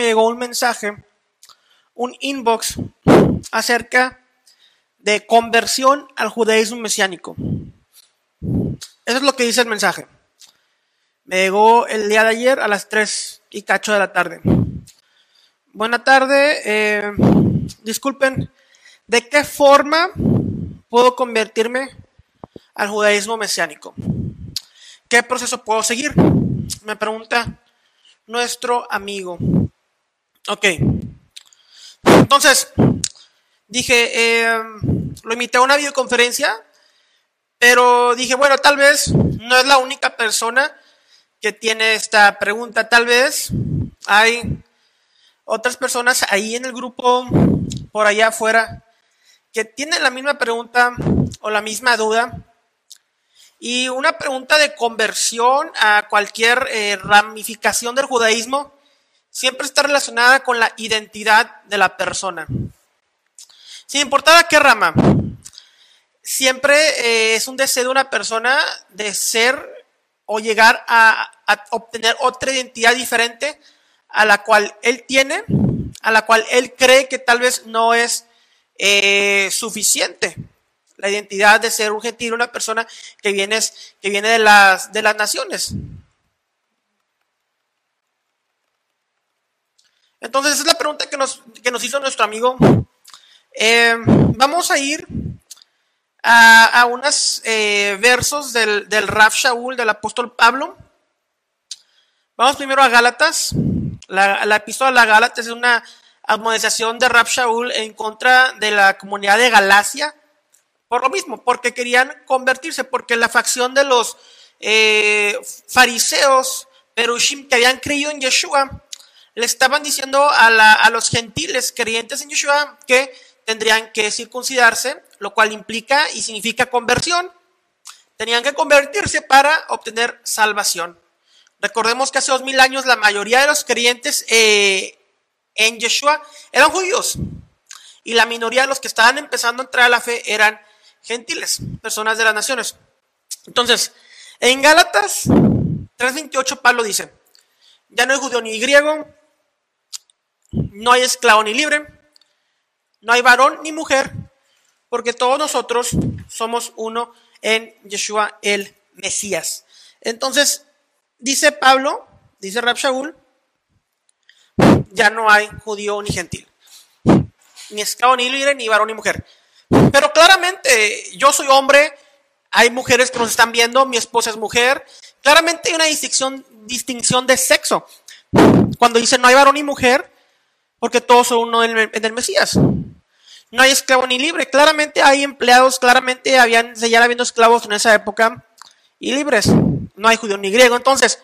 me llegó un mensaje, un inbox acerca de conversión al judaísmo mesiánico. Eso es lo que dice el mensaje. Me llegó el día de ayer a las 3 y cacho de la tarde. Buena tarde. Eh, disculpen, ¿de qué forma puedo convertirme al judaísmo mesiánico? ¿Qué proceso puedo seguir? Me pregunta nuestro amigo. Ok. Entonces, dije, eh, lo invité a una videoconferencia, pero dije, bueno, tal vez no es la única persona que tiene esta pregunta. Tal vez hay otras personas ahí en el grupo, por allá afuera, que tienen la misma pregunta o la misma duda. Y una pregunta de conversión a cualquier eh, ramificación del judaísmo siempre está relacionada con la identidad de la persona. Sin importar a qué rama, siempre eh, es un deseo de una persona de ser o llegar a, obtener otra identidad diferente a la cual él tiene, a la cual él cree que tal vez no es eh, suficiente. La identidad de ser un gentil, una persona que viene, que viene de, las, de las naciones. Entonces, esa es la pregunta que nos, que nos hizo nuestro amigo. Eh, vamos a ir a, unos eh, versos del, del Raf Shaul, del apóstol Pablo. Vamos primero a Gálatas. La, la epístola a Gálatas es una admonización de Raf Shaul en contra de la comunidad de Galacia. Por lo mismo, porque querían convertirse, porque la facción de los eh, fariseos, perushim, que habían creído en Yeshua, le estaban diciendo a, a los gentiles creyentes en Yeshua que tendrían que circuncidarse, lo cual implica y significa conversión. Tenían que convertirse para obtener salvación. Recordemos que hace dos mil años la mayoría de los creyentes eh, en Yeshua eran judíos y la minoría de los que estaban empezando a entrar a la fe eran gentiles, personas de las naciones. Entonces, en Gálatas 3.28 Pablo dice, ya no hay judío ni griego, no hay esclavo ni libre, no hay varón ni mujer, porque todos nosotros somos uno en Yeshua el Mesías. Entonces, dice Pablo, dice Rab Shaul, ya no hay judío ni gentil, ni esclavo ni libre, ni varón ni mujer. Pero claramente yo soy hombre, hay mujeres que nos están viendo, mi esposa es mujer. Claramente hay una distinción, distinción de sexo. Cuando dice no hay varón ni mujer, porque todos son uno en el Mesías no hay esclavo ni libre. Claramente hay empleados, claramente habían, seguían habiendo esclavos en esa época y libres. No hay judío ni griego. Entonces,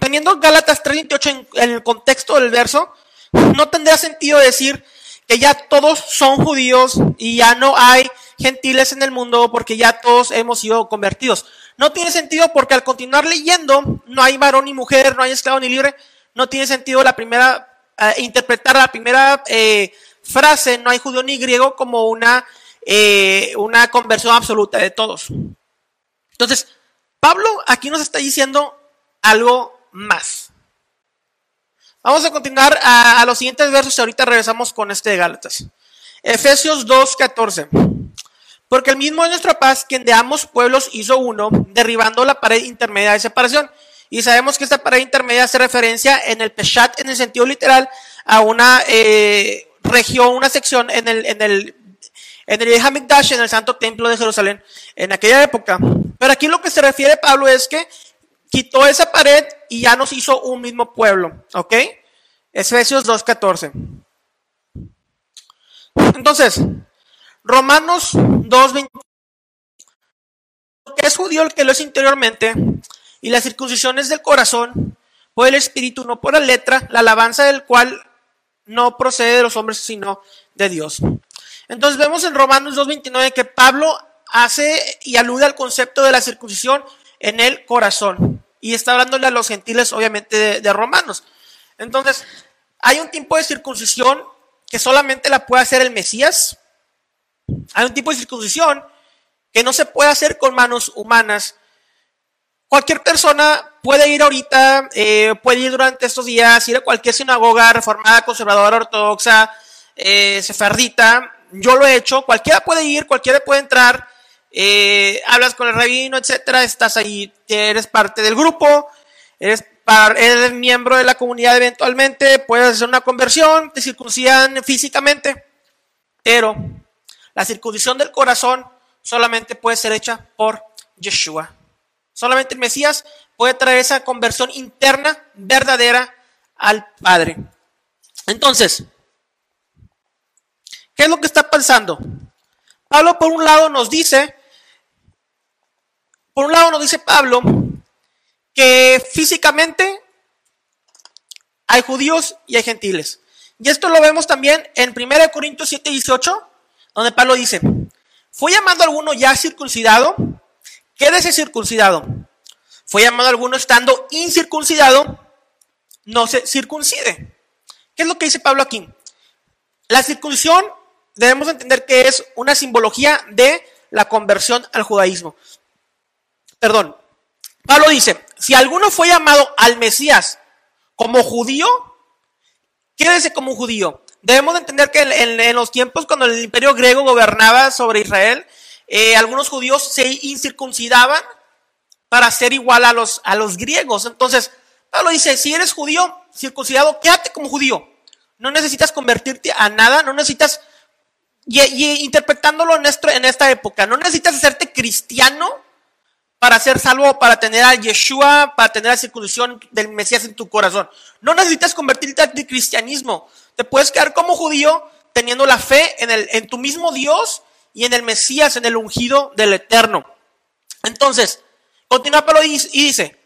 teniendo Gálatas 3.28 en, en el contexto del verso, no tendría sentido decir que ya todos son judíos y ya no hay gentiles en el mundo porque ya todos hemos sido convertidos. No tiene sentido porque al continuar leyendo, no hay varón ni mujer, no hay esclavo ni libre, no tiene sentido la primera, interpretar la primera eh, frase, no hay judío ni griego, como una, eh, una conversión absoluta de todos. Entonces, Pablo aquí nos está diciendo algo más. Vamos a continuar a, los siguientes versos y ahorita regresamos con este de Gálatas. Efesios 2.14. Porque el mismo de nuestra paz, quien de ambos pueblos hizo uno, derribando la pared intermedia de separación. Y sabemos que esta pared intermedia hace referencia en el Peshat, en el sentido literal, a una, eh, región, una sección en el, en el, en el en el Santo Templo de Jerusalén, en aquella época. Pero aquí lo que se refiere Pablo es que quitó esa pared y ya nos hizo un mismo pueblo, ¿ok? Efesios 2.14. Entonces, Romanos 2.20. Que es judío el que lo es interiormente, y la circuncisión es del corazón, por el espíritu, no por la letra, la alabanza del cual no procede de los hombres, sino de Dios. Entonces vemos en Romanos 2.29 que Pablo hace y alude al concepto de la circuncisión en el corazón. Y está hablándole a los gentiles, obviamente, de, romanos. Entonces, hay un tipo de circuncisión que solamente la puede hacer el Mesías. Hay un tipo de circuncisión que no se puede hacer con manos humanas. Cualquier persona puede ir ahorita, eh, puede ir durante estos días, ir a cualquier sinagoga reformada, conservadora, ortodoxa, eh, sefardita. Yo lo he hecho, cualquiera puede ir, cualquiera puede entrar, eh, hablas con el rabino, etcétera, estás ahí, eres parte del grupo, eres, eres miembro de la comunidad eventualmente, puedes hacer una conversión, te circuncidan físicamente, pero la circuncisión del corazón solamente puede ser hecha por Yeshua. Solamente el Mesías puede traer esa conversión interna verdadera al Padre. Entonces, ¿qué es lo que está pasando? Pablo por un lado nos dice, por un lado nos dice Pablo que físicamente hay judíos y hay gentiles. Y esto lo vemos también en 1 Corintios 7, 18, donde Pablo dice, ¿fue llamado alguno ya circuncidado? Quédese circuncidado. Fue llamado alguno estando incircuncidado, no se circuncide. ¿Qué es lo que dice Pablo aquí? La circuncisión debemos entender que es una simbología de la conversión al judaísmo. Perdón. Pablo dice, si alguno fue llamado al Mesías como judío, quédese como judío. Debemos entender que en, los tiempos cuando el imperio griego gobernaba sobre Israel, eh, algunos judíos se incircuncidaban para ser igual a los, a los griegos. Entonces, Pablo dice, si eres judío, circuncidado, quédate como judío. No necesitas convertirte a nada, no necesitas, y, interpretándolo en, en esta época, no necesitas hacerte cristiano para ser salvo, para tener a Yeshua, para tener la circuncisión del Mesías en tu corazón. No necesitas convertirte al cristianismo. Te puedes quedar como judío teniendo la fe en, el, en tu mismo Dios y en el Mesías, en el ungido del Eterno. Entonces, continúa Pablo y dice,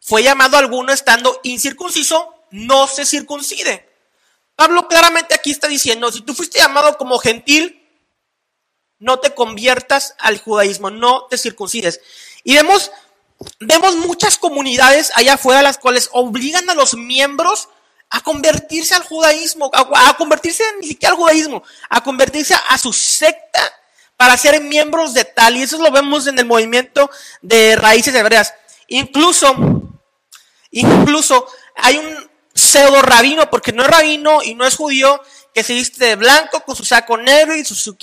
fue llamado alguno estando incircunciso, no se circuncide. Pablo claramente aquí está diciendo, si tú fuiste llamado como gentil, no te conviertas al judaísmo, no te circuncides. Y vemos, vemos muchas comunidades allá afuera las cuales obligan a los miembros a convertirse al judaísmo, a, convertirse ni siquiera al judaísmo, a convertirse a su secta para ser miembros de tal. Y eso lo vemos en el movimiento de raíces hebreas. Incluso, incluso hay un pseudo rabino, porque no es rabino y no es judío, que se viste de blanco con su saco negro y su, su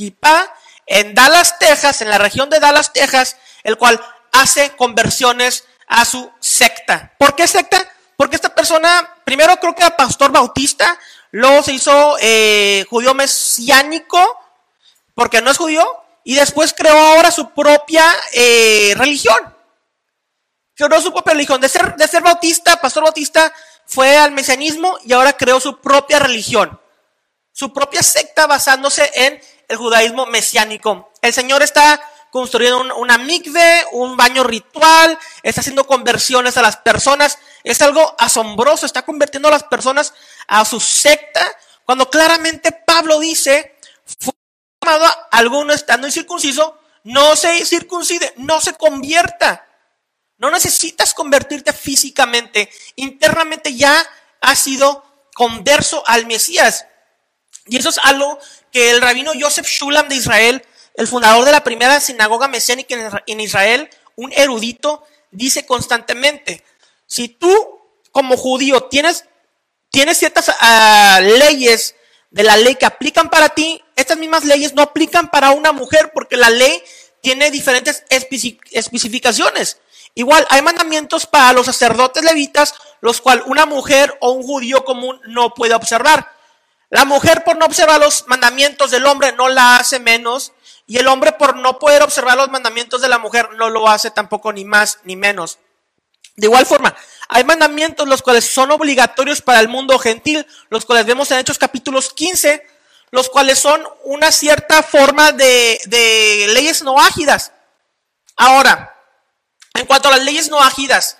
en Dallas, Texas, en la región de Dallas, Texas, el cual hace conversiones a su secta. ¿Por qué secta? Porque esta persona, primero creo que era pastor bautista, luego se hizo eh, judío mesiánico, porque no es judío, y después creó ahora su propia eh, religión. Creó su propia religión. De ser, de ser bautista, pastor bautista, fue al mesianismo y ahora creó su propia religión. Su propia secta basándose en el judaísmo mesiánico. El Señor está construyendo un, una mikve, un baño ritual, está haciendo conversiones a las personas. Es algo asombroso, está convirtiendo a las personas a su secta, cuando claramente Pablo dice, fue a alguno estando incircunciso, no se circuncide, no se convierta. No necesitas convertirte físicamente, internamente ya has sido converso al Mesías. Y eso es algo que el rabino Joseph Shulam de Israel, el fundador de la primera sinagoga mesiánica en Israel, un erudito, dice constantemente, si tú como judío tienes, tienes ciertas uh, leyes de la ley que aplican para ti, estas mismas leyes no aplican para una mujer porque la ley tiene diferentes especificaciones. Igual, hay mandamientos para los sacerdotes levitas, los cuales una mujer o un judío común no puede observar. La mujer por no observar los mandamientos del hombre no la hace menos y el hombre por no poder observar los mandamientos de la mujer no lo hace tampoco ni más ni menos. De igual forma, hay mandamientos los cuales son obligatorios para el mundo gentil, los cuales vemos en Hechos capítulos 15, los cuales son una cierta forma de, leyes no ágidas. Ahora, en cuanto a las leyes no ágidas,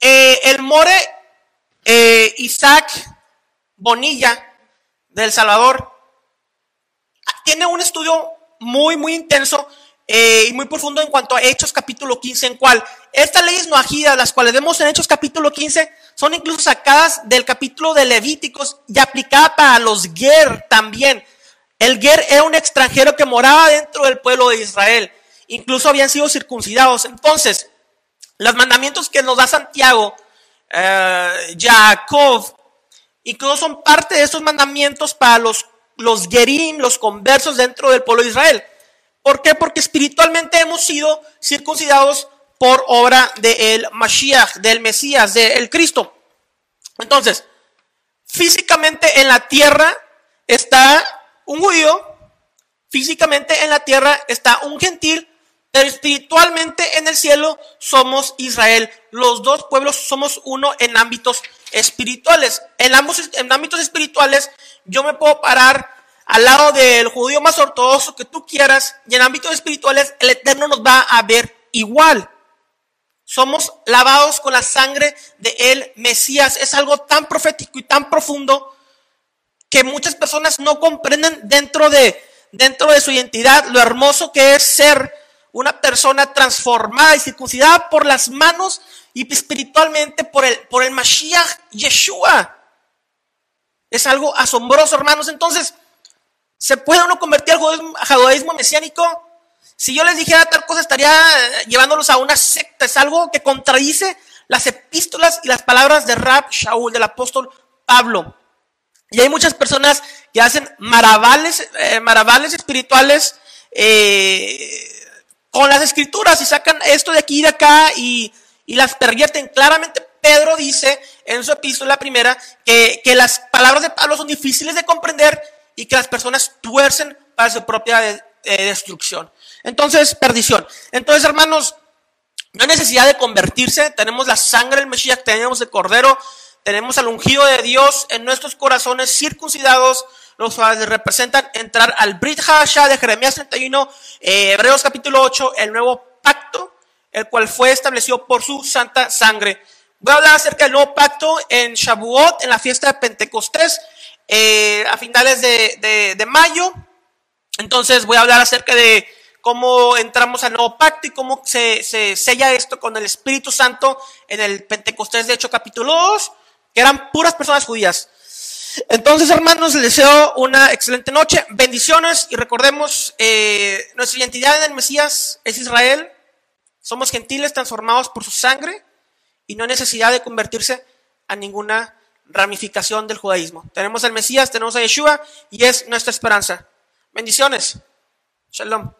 eh, el More eh, Isaac Bonilla del Salvador, tiene un estudio muy, muy intenso eh, y muy profundo en cuanto a Hechos capítulo 15, en cual estas leyes noajidas, las cuales vemos en Hechos capítulo 15, son incluso sacadas del capítulo de Levíticos y aplicadas para los Ger también. El Ger era un extranjero que moraba dentro del pueblo de Israel. Incluso habían sido circuncidados. Entonces, los mandamientos que nos da Santiago, eh, Jacob, incluso son parte de estos mandamientos para los, los gerim, los conversos dentro del pueblo de Israel. ¿Por qué? Porque espiritualmente hemos sido circuncidados por obra del Mashiach, del Mesías, del Cristo. Entonces, físicamente en la tierra está un judío, físicamente en la tierra está un gentil, espiritualmente en el cielo somos Israel. Los dos pueblos somos uno en ámbitos espirituales. En, ambos, ámbitos espirituales yo me puedo parar al lado del judío más ortodoxo que tú quieras y en ámbitos espirituales el Eterno nos va a ver igual. Somos lavados con la sangre de el Mesías. Es algo tan profético y tan profundo que muchas personas no comprenden dentro de, dentro de su identidad lo hermoso que es ser una persona transformada y circuncidada por las manos y espiritualmente por el, por el Mashiach Yeshua. Es algo asombroso, hermanos. Entonces, ¿se puede uno convertir al judaísmo mesiánico? Si yo les dijera tal cosa, estaría eh, llevándolos a una secta. Es algo que contradice las epístolas y las palabras de Rab Shaul, del apóstol Pablo. Y hay muchas personas que hacen maravales, eh, maravales espirituales eh, con las escrituras y sacan esto de aquí y de acá y, las pervierten. Claramente Pedro dice en su epístola primera que, que las palabras de Pablo son difíciles de comprender y que las personas tuercen para su propia destrucción. Entonces, perdición. Entonces, hermanos, no hay necesidad de convertirse. Tenemos la sangre del Mesías, tenemos el Cordero, tenemos al ungido de Dios en nuestros corazones circuncidados, los cuales representan entrar al Brit Hasha de Jeremías 31, eh, Hebreos capítulo 8, el nuevo pacto, el cual fue establecido por su santa sangre. Voy a hablar acerca del nuevo pacto en Shavuot, en la fiesta de Pentecostés, eh, a finales de, de mayo. Entonces voy a hablar acerca de cómo entramos al nuevo pacto y cómo se, sella esto con el Espíritu Santo en el Pentecostés de hecho capítulo 2, que eran puras personas judías. Entonces, hermanos, les deseo una excelente noche, bendiciones y recordemos, eh, nuestra identidad en el Mesías es Israel, somos gentiles transformados por su sangre y no hay necesidad de convertirse a ninguna ramificación del judaísmo. Tenemos al Mesías, tenemos a Yeshua y es nuestra esperanza. Bendiciones. Shalom.